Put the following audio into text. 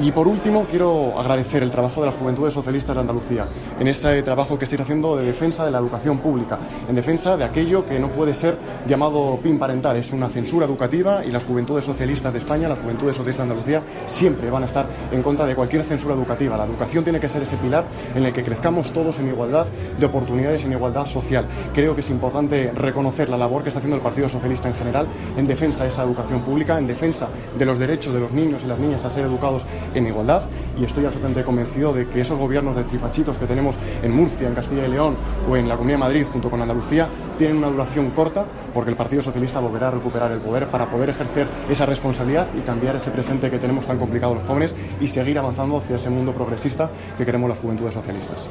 Y por último, quiero agradecer el trabajo de las Juventudes Socialistas de Andalucía, en ese trabajo que estáis haciendo de defensa de la educación pública, en defensa de aquello que no puede ser llamado PIN parental, es una censura educativa y las Juventudes Socialistas de España, las Juventudes Socialistas de Andalucía, siempre van a estar en contra de cualquier censura educativa. La educación tiene que ser ese pilar en el que crezcamos todos en igualdad de oportunidades, en igualdad social. Creo que es importante reconocer la labor que está haciendo el Partido Socialista en general en defensa de esa educación pública, en defensa de los derechos de los niños y las niñas a ser educados en igualdad y estoy absolutamente convencido de que esos gobiernos de trifachitos que tenemos en Murcia, en Castilla y León o en la Comunidad de Madrid junto con Andalucía tienen una duración corta porque el Partido Socialista volverá a recuperar el poder para poder ejercer esa responsabilidad y cambiar ese presente que tenemos tan complicado los jóvenes y seguir avanzando hacia ese mundo progresista que queremos las juventudes socialistas.